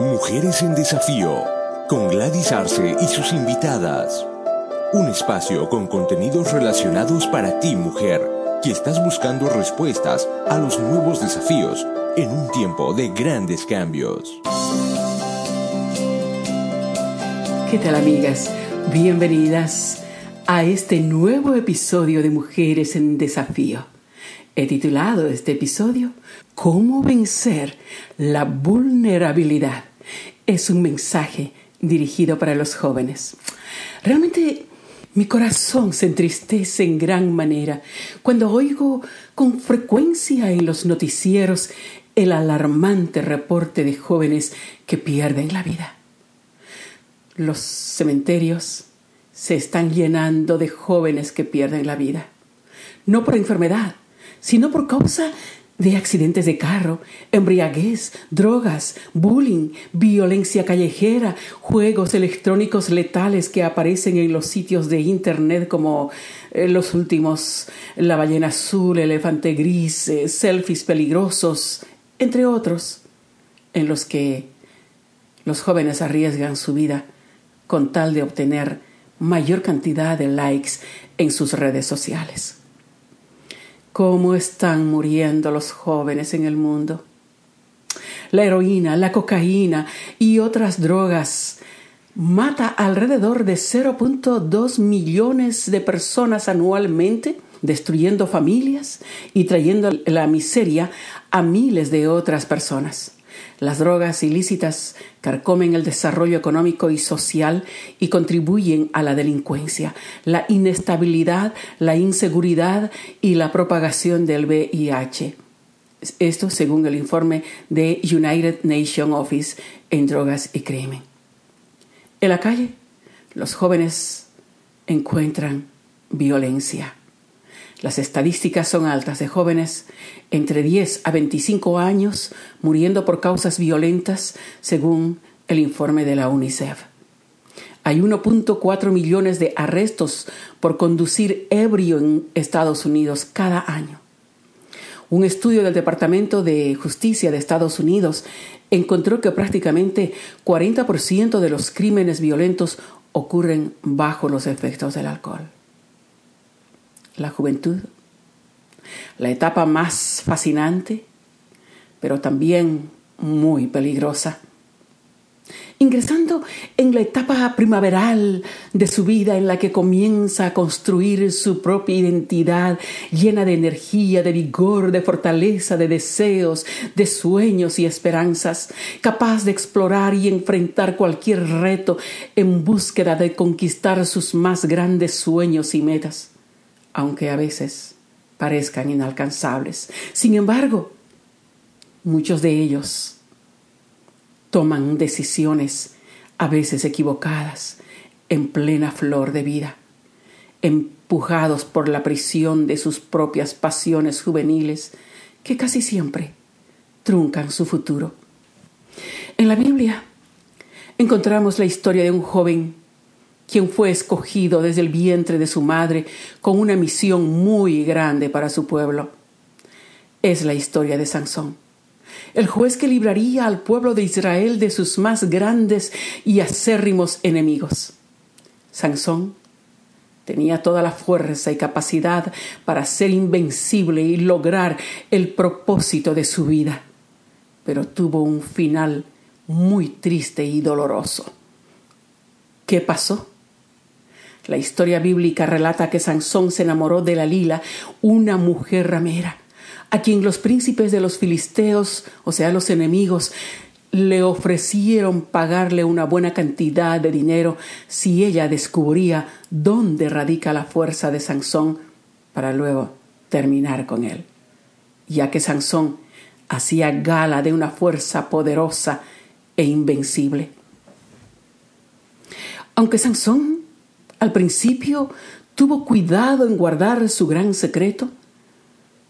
Mujeres en Desafío, con Gladys Arce y sus invitadas. Un espacio con contenidos relacionados para ti, mujer, que estás buscando respuestas a los nuevos desafíos en un tiempo de grandes cambios. ¿Qué tal, amigas? Bienvenidas a este nuevo episodio de Mujeres en Desafío. He titulado este episodio ¿Cómo vencer la vulnerabilidad? Es un mensaje dirigido para los jóvenes. Realmente mi corazón se entristece en gran manera cuando oigo con frecuencia en los noticieros el alarmante reporte de jóvenes que pierden la vida. Los cementerios se están llenando de jóvenes que pierden la vida, no por enfermedad, sino por causa de accidentes de carro, embriaguez, drogas, bullying, violencia callejera, juegos electrónicos letales que aparecen en los sitios de Internet como eh, los últimos, la ballena azul, elefante gris, eh, selfies peligrosos, entre otros, en los que los jóvenes arriesgan su vida con tal de obtener mayor cantidad de likes en sus redes sociales cómo están muriendo los jóvenes en el mundo. La heroína, la cocaína y otras drogas mata alrededor de 0.2 millones de personas anualmente, destruyendo familias y trayendo la miseria a miles de otras personas. Las drogas ilícitas carcomen el desarrollo económico y social y contribuyen a la delincuencia, la inestabilidad, la inseguridad y la propagación del VIH. Esto según el informe de United Nations Office en Drogas y Crimen. En la calle, los jóvenes encuentran violencia las estadísticas son altas de jóvenes entre 10 a 25 años muriendo por causas violentas, según el informe de la UNICEF. Hay 1.4 millones de arrestos por conducir ebrio en Estados Unidos cada año. Un estudio del Departamento de Justicia de Estados Unidos encontró que prácticamente 40% de los crímenes violentos ocurren bajo los efectos del alcohol la juventud, la etapa más fascinante, pero también muy peligrosa. Ingresando en la etapa primaveral de su vida en la que comienza a construir su propia identidad llena de energía, de vigor, de fortaleza, de deseos, de sueños y esperanzas, capaz de explorar y enfrentar cualquier reto en búsqueda de conquistar sus más grandes sueños y metas aunque a veces parezcan inalcanzables. Sin embargo, muchos de ellos toman decisiones a veces equivocadas en plena flor de vida, empujados por la prisión de sus propias pasiones juveniles que casi siempre truncan su futuro. En la Biblia encontramos la historia de un joven quien fue escogido desde el vientre de su madre con una misión muy grande para su pueblo. Es la historia de Sansón, el juez que libraría al pueblo de Israel de sus más grandes y acérrimos enemigos. Sansón tenía toda la fuerza y capacidad para ser invencible y lograr el propósito de su vida, pero tuvo un final muy triste y doloroso. ¿Qué pasó? La historia bíblica relata que Sansón se enamoró de Dalila, una mujer ramera, a quien los príncipes de los filisteos, o sea, los enemigos, le ofrecieron pagarle una buena cantidad de dinero si ella descubría dónde radica la fuerza de Sansón para luego terminar con él. Ya que Sansón hacía gala de una fuerza poderosa e invencible. Aunque Sansón al principio tuvo cuidado en guardar su gran secreto,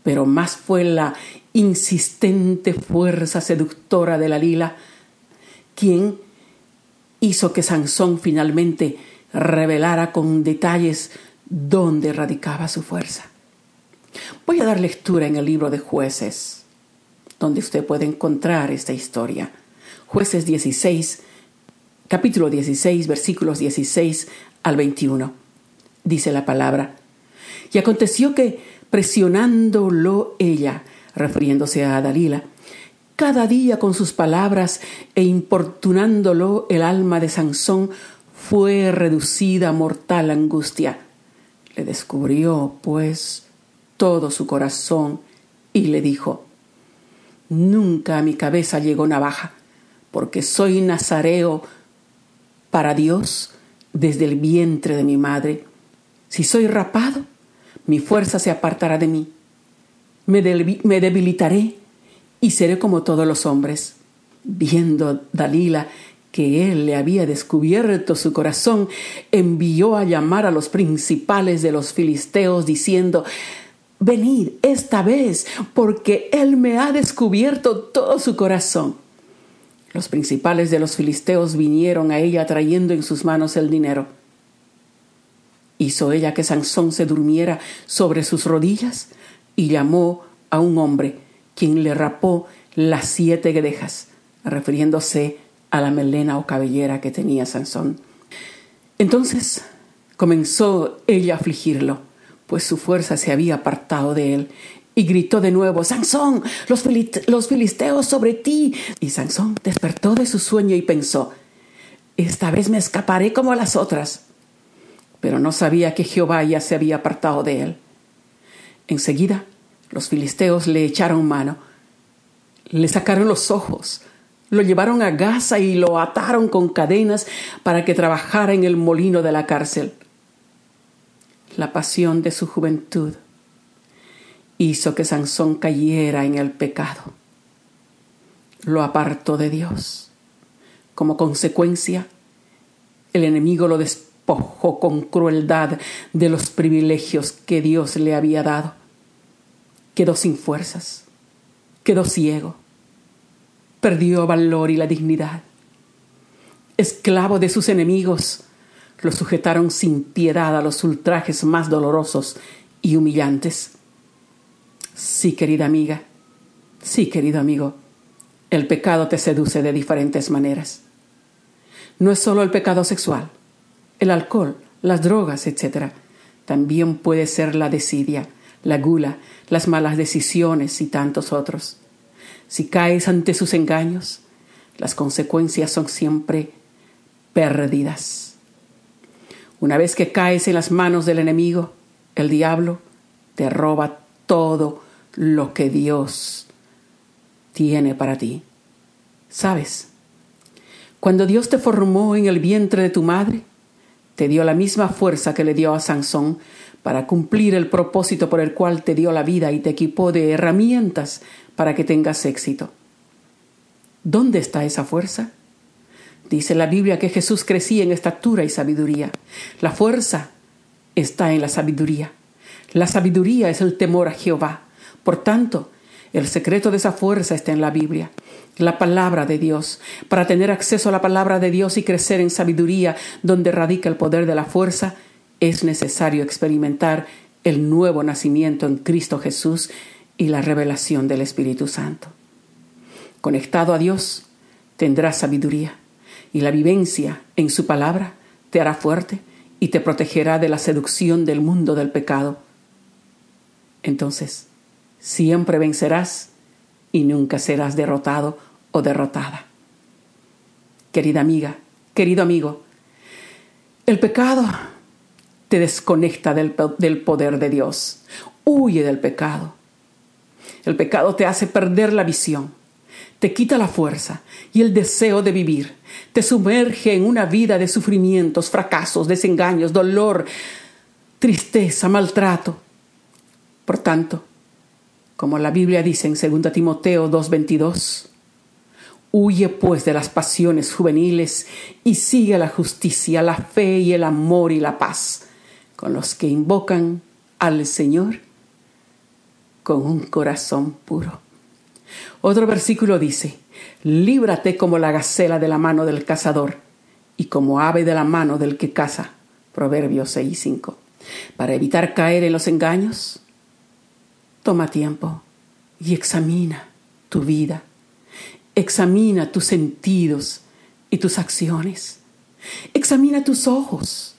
pero más fue la insistente fuerza seductora de la lila quien hizo que Sansón finalmente revelara con detalles dónde radicaba su fuerza. Voy a dar lectura en el libro de jueces, donde usted puede encontrar esta historia. Jueces 16, capítulo 16, versículos 16 al 21. Dice la palabra. Y aconteció que, presionándolo ella, refiriéndose a Dalila, cada día con sus palabras e importunándolo el alma de Sansón fue reducida a mortal angustia. Le descubrió, pues, todo su corazón y le dijo, Nunca a mi cabeza llegó navaja, porque soy nazareo para Dios desde el vientre de mi madre. Si soy rapado, mi fuerza se apartará de mí. Me, debilitaré y seré como todos los hombres. Viendo Dalila que él le había descubierto su corazón, envió a llamar a los principales de los filisteos, diciendo Venid esta vez, porque él me ha descubierto todo su corazón. Los principales de los filisteos vinieron a ella trayendo en sus manos el dinero. Hizo ella que Sansón se durmiera sobre sus rodillas y llamó a un hombre, quien le rapó las siete guedejas, refiriéndose a la melena o cabellera que tenía Sansón. Entonces comenzó ella a afligirlo, pues su fuerza se había apartado de él, y gritó de nuevo, Sansón, los, los filisteos sobre ti. Y Sansón despertó de su sueño y pensó, esta vez me escaparé como las otras. Pero no sabía que Jehová ya se había apartado de él. Enseguida los filisteos le echaron mano, le sacaron los ojos, lo llevaron a Gaza y lo ataron con cadenas para que trabajara en el molino de la cárcel. La pasión de su juventud hizo que Sansón cayera en el pecado. Lo apartó de Dios. Como consecuencia, el enemigo lo despojó con crueldad de los privilegios que Dios le había dado. Quedó sin fuerzas, quedó ciego, perdió valor y la dignidad. Esclavo de sus enemigos, lo sujetaron sin piedad a los ultrajes más dolorosos y humillantes. Sí, querida amiga, sí, querido amigo, el pecado te seduce de diferentes maneras. No es solo el pecado sexual, el alcohol, las drogas, etc. También puede ser la desidia, la gula, las malas decisiones y tantos otros. Si caes ante sus engaños, las consecuencias son siempre perdidas. Una vez que caes en las manos del enemigo, el diablo te roba todo lo que Dios tiene para ti. ¿Sabes? Cuando Dios te formó en el vientre de tu madre, te dio la misma fuerza que le dio a Sansón para cumplir el propósito por el cual te dio la vida y te equipó de herramientas para que tengas éxito. ¿Dónde está esa fuerza? Dice la Biblia que Jesús crecía en estatura y sabiduría. La fuerza está en la sabiduría. La sabiduría es el temor a Jehová. Por tanto, el secreto de esa fuerza está en la Biblia, la palabra de Dios. Para tener acceso a la palabra de Dios y crecer en sabiduría donde radica el poder de la fuerza, es necesario experimentar el nuevo nacimiento en Cristo Jesús y la revelación del Espíritu Santo. Conectado a Dios, tendrás sabiduría y la vivencia en su palabra te hará fuerte y te protegerá de la seducción del mundo del pecado. Entonces, siempre vencerás y nunca serás derrotado o derrotada. Querida amiga, querido amigo, el pecado te desconecta del, poder de Dios. Huye del pecado. El pecado te hace perder la visión, te quita la fuerza y el deseo de vivir, te sumerge en una vida de sufrimientos, fracasos, desengaños, dolor, tristeza, maltrato. Por tanto, como la Biblia dice en 2 Timoteo 2:22. Huye pues de las pasiones juveniles y sigue la justicia, la fe y el amor y la paz con los que invocan al Señor con un corazón puro. Otro versículo dice, líbrate como la gacela de la mano del cazador y como ave de la mano del que caza. Proverbios 6:5. Para evitar caer en los engaños, Toma tiempo y examina tu vida Examina tus sentidos y tus acciones. Examina tus ojos.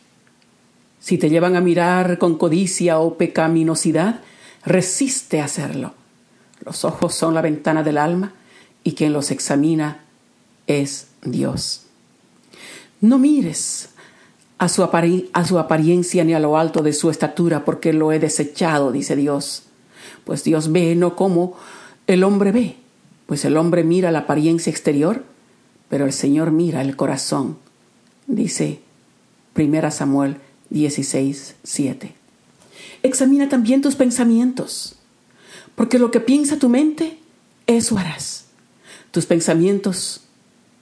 Si te llevan a mirar con codicia o pecaminosidad, resiste a hacerlo. Los ojos son la ventana del alma y quien los examina es Dios. No mires a su, a su, apariencia ni a lo alto de su estatura, porque lo he desechado, dice Dios. Pues Dios ve no como el hombre ve, pues el hombre mira la apariencia exterior, pero el Señor mira el corazón, dice 1 Samuel 16, 7. Examina también tus pensamientos, porque lo que piensa tu mente, eso harás. Tus pensamientos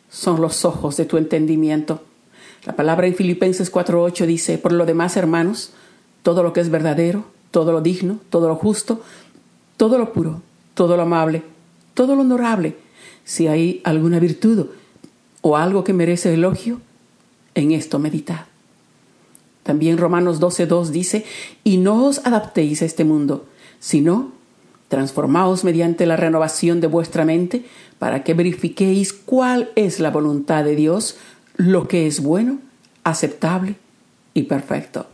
son los ojos de tu entendimiento. La palabra en Filipenses 4:8 dice, por lo demás, hermanos, todo lo que es verdadero, todo lo digno, todo lo justo, todo lo puro, todo lo amable, todo lo honorable, si hay alguna virtud o algo que merece elogio, en esto meditad. También Romanos 12:2 dice, y no os adaptéis a este mundo, sino transformaos mediante la renovación de vuestra mente para que verifiquéis cuál es la voluntad de Dios, lo que es bueno, aceptable y perfecto.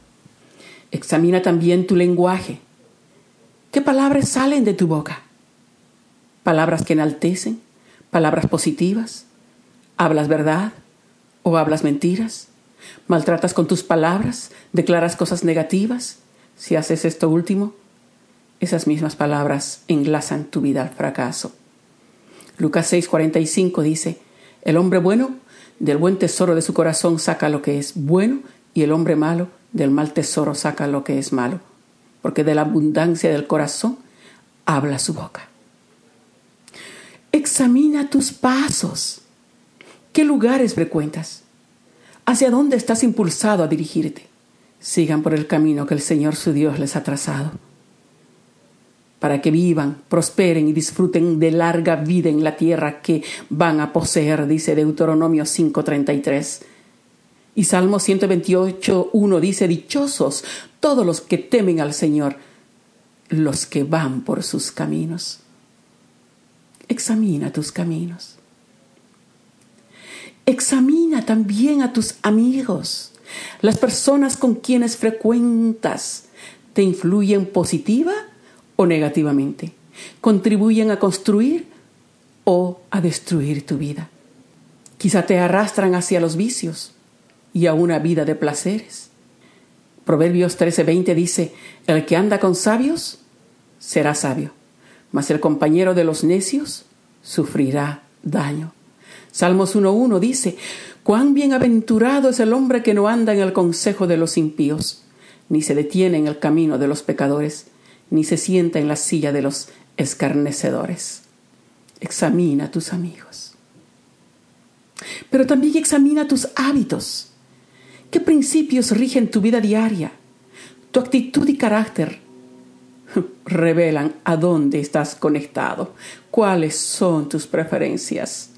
Examina también tu lenguaje. ¿Qué palabras salen de tu boca? ¿Palabras que enaltecen? ¿Palabras positivas? ¿Hablas verdad o hablas mentiras? ¿Maltratas con tus palabras? ¿Declaras cosas negativas? Si haces esto último, esas mismas palabras enlazan tu vida al fracaso. Lucas 6:45 dice, el hombre bueno del buen tesoro de su corazón saca lo que es bueno y el hombre malo del mal tesoro saca lo que es malo, porque de la abundancia del corazón habla su boca. Examina tus pasos. ¿Qué lugares frecuentas? ¿Hacia dónde estás impulsado a dirigirte? Sigan por el camino que el Señor su Dios les ha trazado para que vivan, prosperen y disfruten de larga vida en la tierra que van a poseer, dice Deuteronomio 5:33. Y Salmo 128:1 dice, dichosos todos los que temen al Señor, los que van por sus caminos. Examina tus caminos. Examina también a tus amigos. Las personas con quienes frecuentas te influyen positiva o negativamente. Contribuyen a construir o a destruir tu vida. Quizá te arrastran hacia los vicios y a una vida de placeres. Proverbios 13:20 dice, el que anda con sabios será sabio, mas el compañero de los necios sufrirá daño. Salmos 1.1 dice, cuán bienaventurado es el hombre que no anda en el consejo de los impíos, ni se detiene en el camino de los pecadores, ni se sienta en la silla de los escarnecedores. Examina a tus amigos. Pero también examina tus hábitos. ¿Qué principios rigen tu vida diaria? Tu actitud y carácter revelan a dónde estás conectado, cuáles son tus preferencias.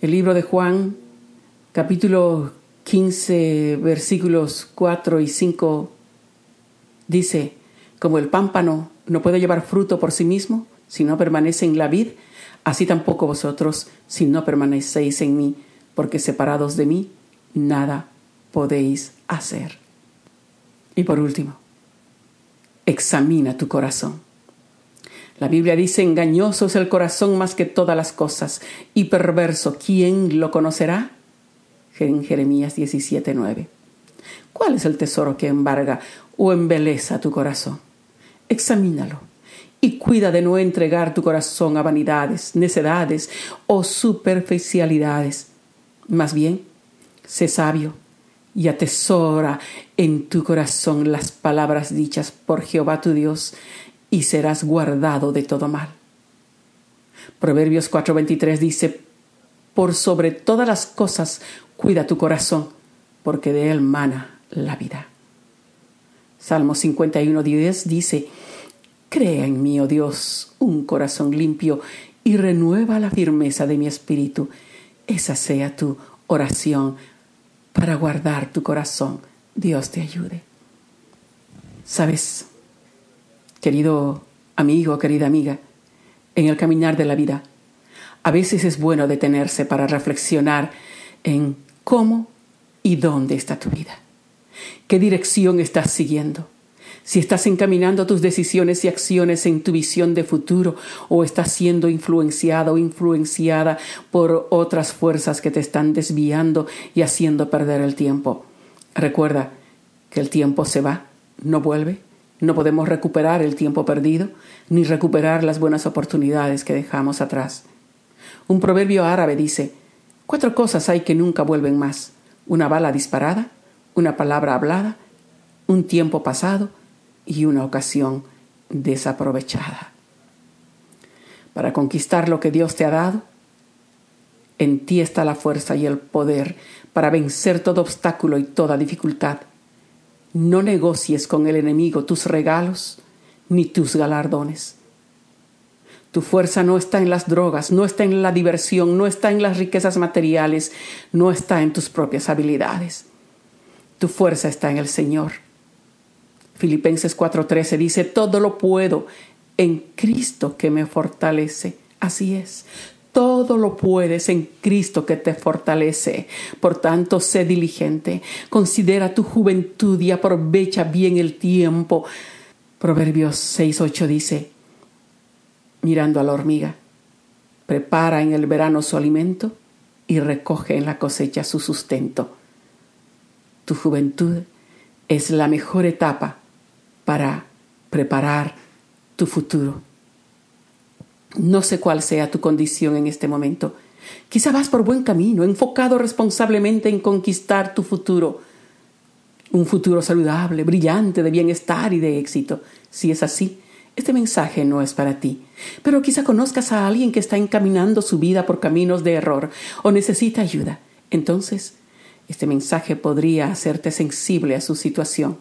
El libro de Juan, capítulo 15, versículos 4 y 5, dice, como el pámpano no puede llevar fruto por sí mismo si no permanece en la vid, así tampoco vosotros si no permanecéis en mí, porque separados de mí nada podéis hacer. Y por último, examina tu corazón. La Biblia dice, engañoso es el corazón más que todas las cosas, y perverso, ¿quién lo conocerá? En Jeremías 17:9. ¿Cuál es el tesoro que embarga o embeleza tu corazón? examínalo y cuida de no entregar tu corazón a vanidades, necedades o superficialidades. Más bien, sé sabio y atesora en tu corazón las palabras dichas por Jehová tu Dios y serás guardado de todo mal. Proverbios 4:23 dice, por sobre todas las cosas cuida tu corazón, porque de él mana la vida. Salmo 51.10 dice, Crea en mí, oh Dios, un corazón limpio y renueva la firmeza de mi espíritu. Esa sea tu oración para guardar tu corazón. Dios te ayude. Sabes, querido amigo, querida amiga, en el caminar de la vida, A veces es bueno detenerse para reflexionar en cómo y dónde está tu vida. ¿Qué dirección estás siguiendo? Si estás encaminando tus decisiones y acciones en tu visión de futuro o estás siendo influenciada o influenciada por otras fuerzas que te están desviando y haciendo perder el tiempo. Recuerda que el tiempo se va, no vuelve. No podemos recuperar el tiempo perdido ni recuperar las buenas oportunidades que dejamos atrás. Un proverbio árabe dice, cuatro cosas hay que nunca vuelven más. Una bala disparada, una palabra hablada, un tiempo pasado y una ocasión desaprovechada. Para conquistar lo que Dios te ha dado, en ti está la fuerza y el poder para vencer todo obstáculo y toda dificultad. No negocies con el enemigo tus regalos ni tus galardones. Tu fuerza no está en las drogas, no está en la diversión, no está en las riquezas materiales, no está en tus propias habilidades. Tu fuerza está en el Señor. Filipenses 4:13 dice, todo lo puedo en Cristo que me fortalece. Así es, todo lo puedes en Cristo que te fortalece. Por tanto, sé diligente, considera tu juventud y aprovecha bien el tiempo. Proverbios 6:8 dice, mirando a la hormiga, prepara en el verano su alimento y recoge en la cosecha su sustento. Tu juventud es la mejor etapa para preparar tu futuro. No sé cuál sea tu condición en este momento. Quizá vas por buen camino, enfocado responsablemente en conquistar tu futuro. Un futuro saludable, brillante, de bienestar y de éxito. Si es así, este mensaje no es para ti. Pero quizá conozcas a alguien que está encaminando su vida por caminos de error o necesita ayuda. Entonces, este mensaje podría hacerte sensible a su situación,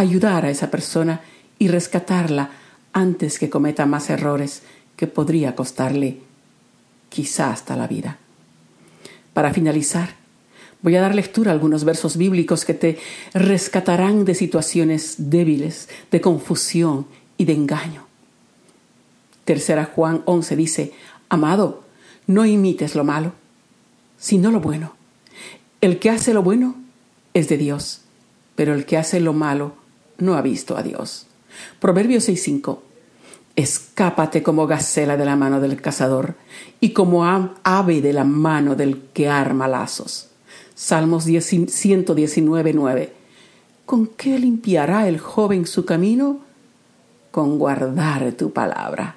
ayudar a esa persona y rescatarla antes que cometa más errores que podría costarle quizá hasta la vida. Para finalizar, voy a dar lectura a algunos versos bíblicos que te rescatarán de situaciones débiles, de confusión y de engaño. Tercera Juan 11 dice, Amado, no imites lo malo, sino lo bueno. El que hace lo bueno es de Dios, pero el que hace lo malo no ha visto a Dios. Proverbios 6.5 Escápate como gacela de la mano del cazador y como ave de la mano del que arma lazos. Salmos 119.9. ¿Con qué limpiará el joven su camino? Con guardar tu palabra.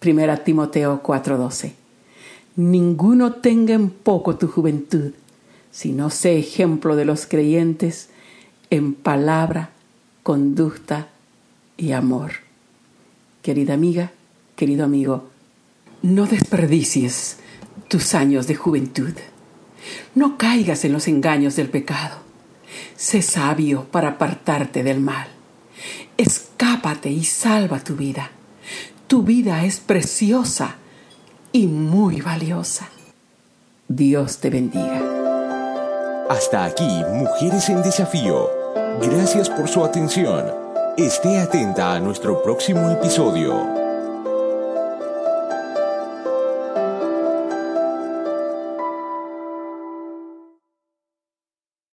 Primera Timoteo 4:12. Ninguno tenga en poco tu juventud, sino sé ejemplo de los creyentes en palabra, conducta y amor. Querida amiga, querido amigo, no desperdicies tus años de juventud. No caigas en los engaños del pecado. Sé sabio para apartarte del mal. Escápate y salva tu vida. Tu vida es preciosa y muy valiosa. Dios te bendiga. Hasta aquí, Mujeres en Desafío. Gracias por su atención. Esté atenta a nuestro próximo episodio.